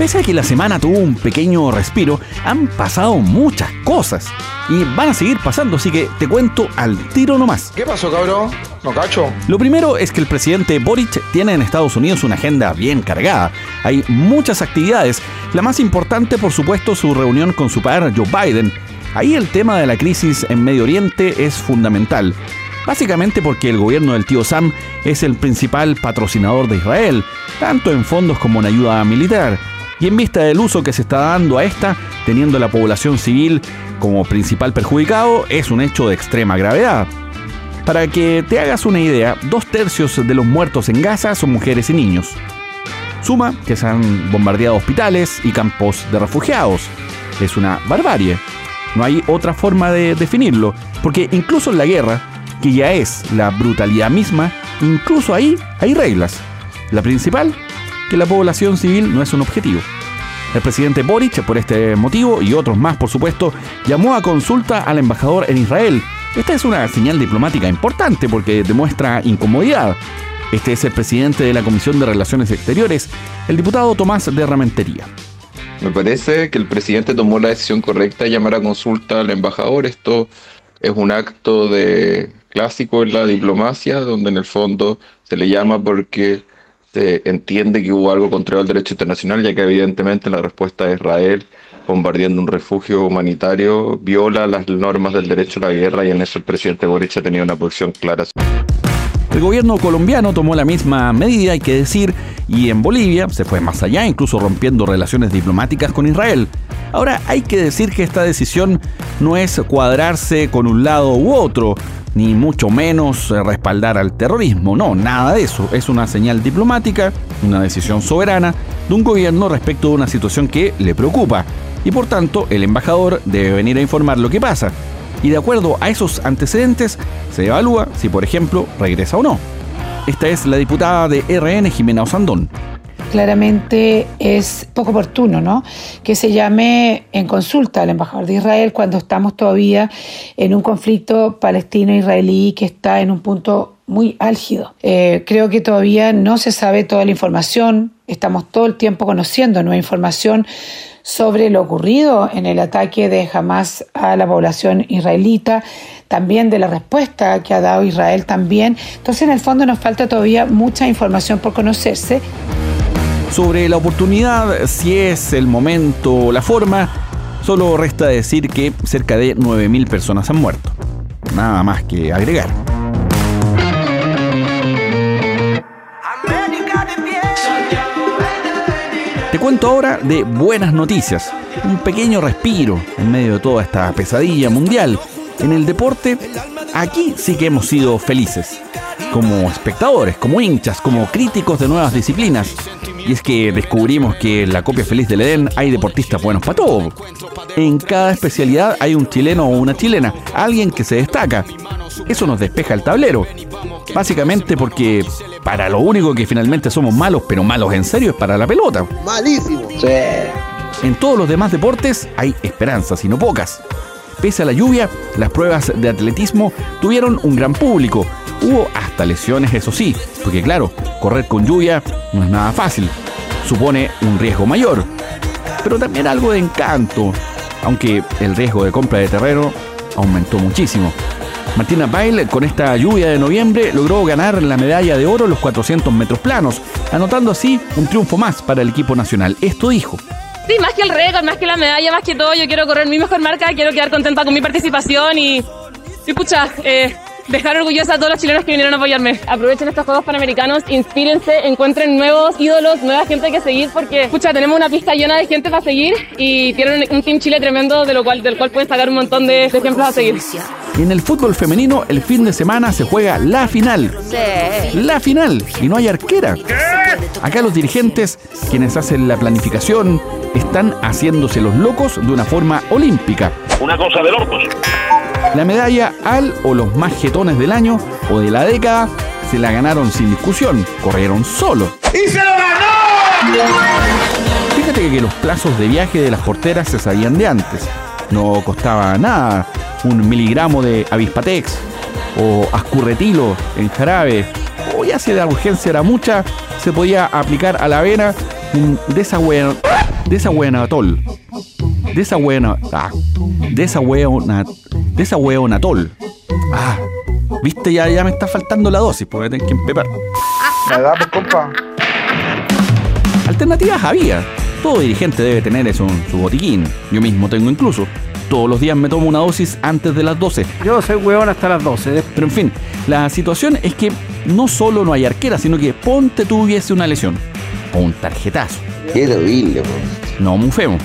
Pese a que la semana tuvo un pequeño respiro, han pasado muchas cosas y van a seguir pasando, así que te cuento al tiro nomás. ¿Qué pasó, cabrón? ¿No cacho? Lo primero es que el presidente Boric tiene en Estados Unidos una agenda bien cargada. Hay muchas actividades, la más importante por supuesto su reunión con su padre Joe Biden. Ahí el tema de la crisis en Medio Oriente es fundamental. Básicamente porque el gobierno del tío Sam es el principal patrocinador de Israel, tanto en fondos como en ayuda militar y en vista del uso que se está dando a esta, teniendo la población civil como principal perjudicado, es un hecho de extrema gravedad. Para que te hagas una idea, dos tercios de los muertos en Gaza son mujeres y niños. Suma que se han bombardeado hospitales y campos de refugiados. Es una barbarie. No hay otra forma de definirlo, porque incluso en la guerra, que ya es la brutalidad misma, incluso ahí hay reglas. La principal que la población civil no es un objetivo. El presidente Boric, por este motivo y otros más, por supuesto, llamó a consulta al embajador en Israel. Esta es una señal diplomática importante porque demuestra incomodidad. Este es el presidente de la Comisión de Relaciones Exteriores, el diputado Tomás de Ramentería. Me parece que el presidente tomó la decisión correcta de llamar a consulta al embajador. Esto es un acto de clásico en la diplomacia, donde en el fondo se le llama porque se entiende que hubo algo contrario al derecho internacional, ya que evidentemente la respuesta de Israel bombardeando un refugio humanitario viola las normas del derecho a la guerra y en eso el presidente Boric ha tenido una posición clara. El gobierno colombiano tomó la misma medida, hay que decir, y en Bolivia se fue más allá, incluso rompiendo relaciones diplomáticas con Israel. Ahora, hay que decir que esta decisión no es cuadrarse con un lado u otro, ni mucho menos respaldar al terrorismo. No, nada de eso. Es una señal diplomática, una decisión soberana de un gobierno respecto de una situación que le preocupa. Y por tanto, el embajador debe venir a informar lo que pasa. Y de acuerdo a esos antecedentes, se evalúa si, por ejemplo, regresa o no. Esta es la diputada de RN, Jimena Osandón claramente es poco oportuno, ¿no? Que se llame en consulta al embajador de Israel cuando estamos todavía en un conflicto palestino-israelí que está en un punto muy álgido. Eh, creo que todavía no se sabe toda la información, estamos todo el tiempo conociendo nueva información sobre lo ocurrido en el ataque de Hamas a la población israelita, también de la respuesta que ha dado Israel también. Entonces, en el fondo nos falta todavía mucha información por conocerse. Sobre la oportunidad, si es el momento o la forma, solo resta decir que cerca de 9.000 personas han muerto. Nada más que agregar. Te cuento ahora de buenas noticias, un pequeño respiro en medio de toda esta pesadilla mundial. En el deporte, aquí sí que hemos sido felices, como espectadores, como hinchas, como críticos de nuevas disciplinas. Y es que descubrimos que en la copia feliz del Edén hay deportistas buenos para todo. En cada especialidad hay un chileno o una chilena, alguien que se destaca. Eso nos despeja el tablero. Básicamente porque para lo único que finalmente somos malos, pero malos en serio, es para la pelota. Malísimo. En todos los demás deportes hay esperanzas y no pocas. Pese a la lluvia, las pruebas de atletismo tuvieron un gran público. Hubo hasta lesiones, eso sí, porque claro, correr con lluvia no es nada fácil. Supone un riesgo mayor, pero también algo de encanto, aunque el riesgo de compra de terreno aumentó muchísimo. Martina Bail, con esta lluvia de noviembre, logró ganar la medalla de oro en los 400 metros planos, anotando así un triunfo más para el equipo nacional. Esto dijo. Sí, más que el récord, más que la medalla, más que todo, yo quiero correr mi mejor marca, quiero quedar contenta con mi participación y, y pucha, eh, dejar orgullosa a todos los chilenos que vinieron a apoyarme. Aprovechen estos Juegos Panamericanos, inspírense, encuentren nuevos ídolos, nueva gente que seguir, porque, escucha, tenemos una pista llena de gente para seguir y tienen un Team Chile tremendo de lo cual, del cual pueden sacar un montón de ejemplos a seguir. En el fútbol femenino, el fin de semana se juega la final. La final. Y no hay arquera. Acá los dirigentes, quienes hacen la planificación, están haciéndose los locos de una forma olímpica. Una cosa de locos. La medalla al o los más jetones del año o de la década se la ganaron sin discusión, corrieron solo. ¡Y se lo ganó! Fíjate que los plazos de viaje de las porteras se sabían de antes. No costaba nada un miligramo de avispatex o ascurretilo en jarabe. O ya si la urgencia era mucha, se podía aplicar a la vena un desagüe, desahuenatol. Desahuena, ah, desahueonatol. Ah, viste, ya, ya me está faltando la dosis, porque tengo que empepar. Me da, compa. Alternativas había. Todo dirigente debe tener eso en su botiquín. Yo mismo tengo incluso. Todos los días me tomo una dosis antes de las 12. Yo soy hueón hasta las 12. Pero en fin, la situación es que no solo no hay arquera, sino que ponte tuviese una lesión. O un tarjetazo. Qué terrible, po. No muy feo.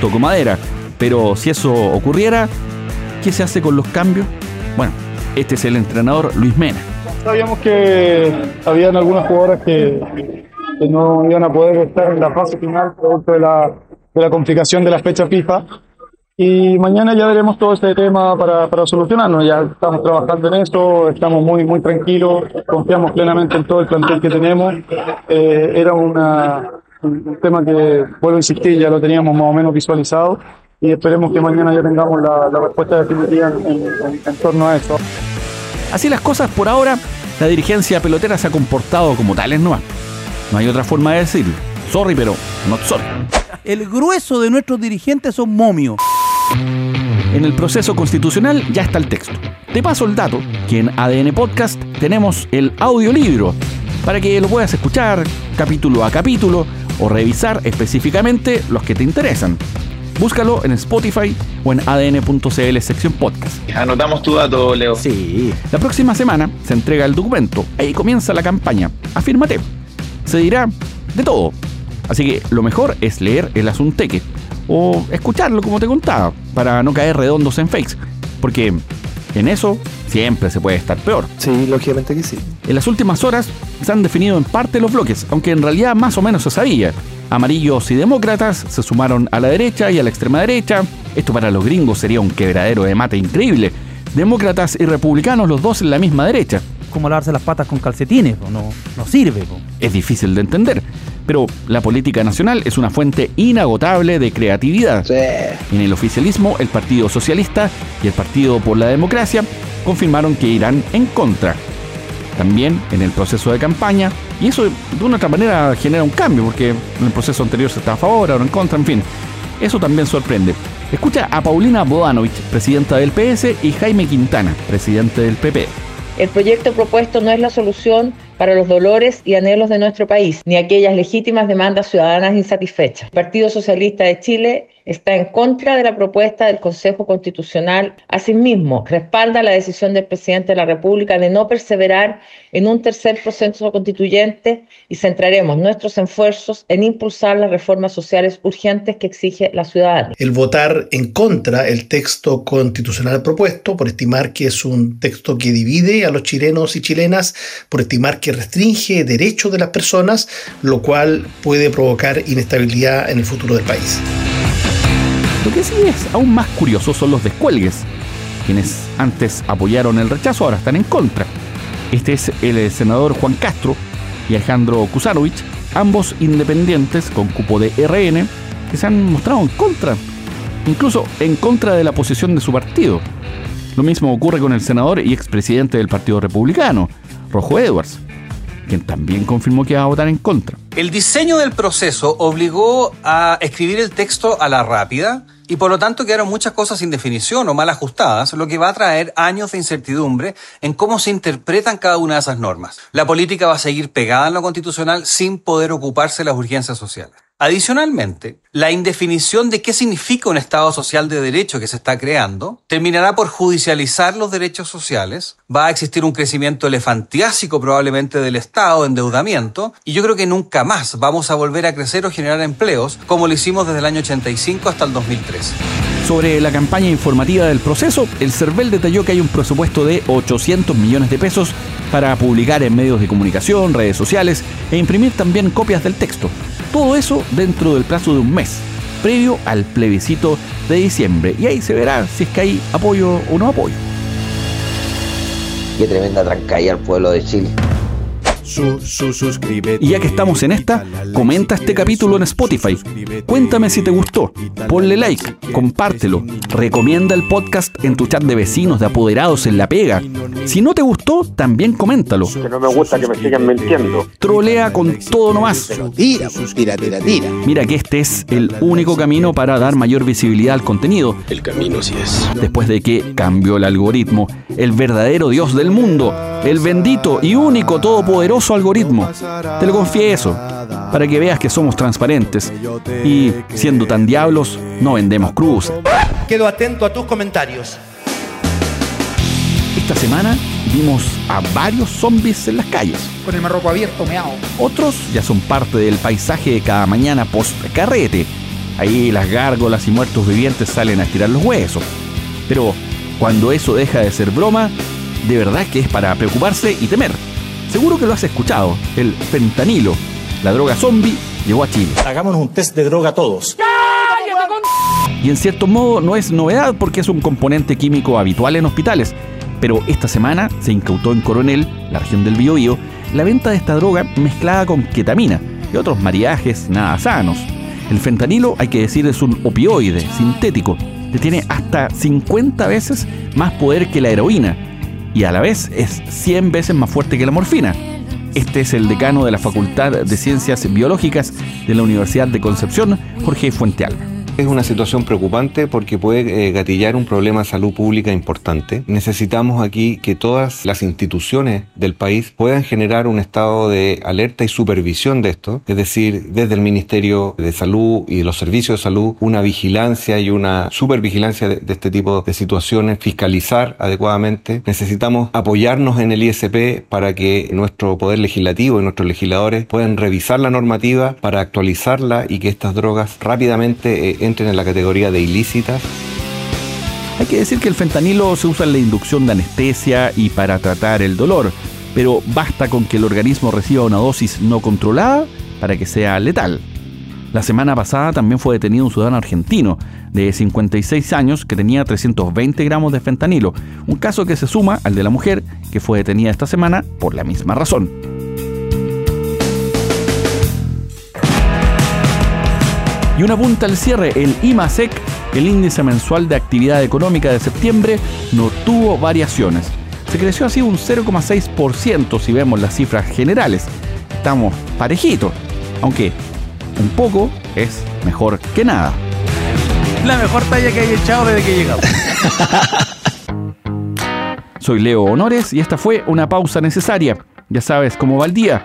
Toco madera. Pero si eso ocurriera, ¿qué se hace con los cambios? Bueno, este es el entrenador Luis Mena. Sabíamos que habían algunas jugadoras que, que no iban a poder estar en la fase final producto de la, de la complicación de la fecha FIFA. Y mañana ya veremos todo este tema para, para solucionarlo. Ya estamos trabajando en eso, estamos muy, muy tranquilos, confiamos plenamente en todo el plantel que tenemos. Eh, era una, un tema que, vuelvo a insistir, ya lo teníamos más o menos visualizado y esperemos que mañana ya tengamos la, la respuesta definitiva en, en- en- en torno a eso. Así las cosas por ahora, la dirigencia pelotera se ha comportado como tales nomás. No hay otra forma de decirlo. Sorry, pero not sorry. El grueso de nuestros dirigentes son momios. En el proceso constitucional ya está el texto. Te paso el dato que en ADN Podcast tenemos el audiolibro para que lo puedas escuchar capítulo a capítulo o revisar específicamente los que te interesan. Búscalo en Spotify o en adn.cl sección podcast. Anotamos tu dato, Leo. Sí. La próxima semana se entrega el documento. Ahí comienza la campaña. Afírmate. Se dirá de todo. Así que lo mejor es leer el asunteque o escucharlo como te contaba para no caer redondos en fakes. Porque en eso siempre se puede estar peor. Sí, lógicamente que sí. En las últimas horas se han definido en parte los bloques, aunque en realidad más o menos se sabía. Amarillos y demócratas se sumaron a la derecha y a la extrema derecha. Esto para los gringos sería un quebradero de mate increíble. Demócratas y republicanos los dos en la misma derecha. Como lavarse las patas con calcetines, po, no, no sirve. po. Es difícil de entender, pero la política nacional es una fuente inagotable de creatividad. En el oficialismo, el Partido Socialista y el Partido por la Democracia confirmaron que irán en contra. También en el proceso de campaña, y eso de una otra manera genera un cambio, porque en el proceso anterior se estaba a favor, ahora en contra, en fin. Eso también sorprende. Escucha a Paulina Bodanovich, presidenta del PS, y Jaime Quintana, presidente del PP. El proyecto propuesto no es la solución para los dolores y anhelos de nuestro país, ni aquellas legítimas demandas ciudadanas insatisfechas. Partido Socialista de Chile está en contra de la propuesta del Consejo Constitucional. Asimismo, respalda la decisión del presidente de la República de no perseverar en un tercer proceso constituyente y centraremos nuestros esfuerzos en impulsar las reformas sociales urgentes que exige la ciudadanía. el votar en contra el texto constitucional propuesto, por estimar que es un texto que divide a los chilenos y chilenas, por estimar que restringe derechos de las personas, lo cual puede provocar inestabilidad en el futuro del país. Lo que sí es aún más curioso son los descuelgues. Quienes antes apoyaron el rechazo ahora están en contra. Este es el senador Juan Castro y Alejandro Kusanovich, ambos independientes con cupo de RN, que se han mostrado en contra, incluso en contra de la posición de su partido. Lo mismo ocurre con el senador y expresidente del Partido Republicano, Rojo Edwards, quien también confirmó que va a votar en contra. El diseño del proceso obligó a escribir el texto a la rápida y por lo tanto quedaron muchas cosas sin definición o mal ajustadas, lo que va a traer años de incertidumbre en cómo se interpretan cada una de esas normas. La política va a seguir pegada en lo constitucional sin poder ocuparse de las urgencias sociales. Adicionalmente, la indefinición de qué significa un Estado social de derecho que se está creando terminará por judicializar los derechos sociales, va a existir un crecimiento elefantiásico probablemente del Estado, endeudamiento, y yo creo que nunca más vamos a volver a crecer o generar empleos como lo hicimos desde el año 85 hasta el 2013. Sobre la campaña informativa del proceso, el CERVEL detalló que hay un presupuesto de 800 millones de pesos para publicar en medios de comunicación, redes sociales e imprimir también copias del texto. Todo eso dentro del plazo de un mes, previo al plebiscito de diciembre. Y ahí se verá si es que hay apoyo o no apoyo. qué tremenda trancalla al pueblo de Chile. Y ya que estamos en esta, comenta este capítulo en Spotify. Cuéntame si te gustó. Ponle like, compártelo. Recomienda el podcast en tu chat de vecinos, de apoderados, en la pega. Si no te gustó, también coméntalo. Que no me gusta que me sigan mintiendo. Trolea con todo nomás. Tira, tira, tira, tira. Mira que este es el único camino para dar mayor visibilidad al contenido. El camino sí es. Después de que cambió el algoritmo, el verdadero Dios del mundo, el bendito y único todopoderoso algoritmo. Te lo confieso, para que veas que somos transparentes y, siendo tan diablos, no vendemos cruz. Quedo atento a tus comentarios. Esta semana vimos a varios zombies en las calles. Con el marroco abierto, meao. Otros ya son parte del paisaje de cada mañana post-carrete. Ahí las gárgolas y muertos vivientes salen a tirar los huesos. Pero cuando eso deja de ser broma, de verdad que es para preocuparse y temer. Seguro que lo has escuchado, el fentanilo, la droga zombie, llegó a Chile. Hagámonos un test de droga todos. Y en cierto modo no es novedad porque es un componente químico habitual en hospitales. Pero esta semana se incautó en Coronel, la región del Biobío, la venta de esta droga mezclada con ketamina y otros mariajes nada sanos. El fentanilo, hay que decir, es un opioide sintético que tiene hasta 50 veces más poder que la heroína y a la vez es 100 veces más fuerte que la morfina. Este es el decano de la Facultad de Ciencias Biológicas de la Universidad de Concepción, Jorge Fuentealba. Es una situación preocupante porque puede eh, gatillar un problema de salud pública importante. Necesitamos aquí que todas las instituciones del país puedan generar un estado de alerta y supervisión de esto, es decir, desde el Ministerio de Salud y los servicios de salud, una vigilancia y una supervigilancia de, de este tipo de situaciones, fiscalizar adecuadamente. Necesitamos apoyarnos en el ISP para que nuestro poder legislativo y nuestros legisladores puedan revisar la normativa para actualizarla y que estas drogas rápidamente eh, entren en la categoría de ilícitas. Hay que decir que el fentanilo se usa en la inducción de anestesia y para tratar el dolor, pero basta con que el organismo reciba una dosis no controlada para que sea letal. La semana pasada también fue detenido un ciudadano argentino de 56 años que tenía 320 gramos de fentanilo, un caso que se suma al de la mujer que fue detenida esta semana por la misma razón. Y una punta al cierre, el IMASEC, el índice mensual de actividad económica de septiembre, no tuvo variaciones. Se creció así un 0,6% si vemos las cifras generales. Estamos parejitos, aunque un poco es mejor que nada. La mejor talla que hay echado desde que llegamos. Soy Leo Honores y esta fue una pausa necesaria. Ya sabes cómo va el día.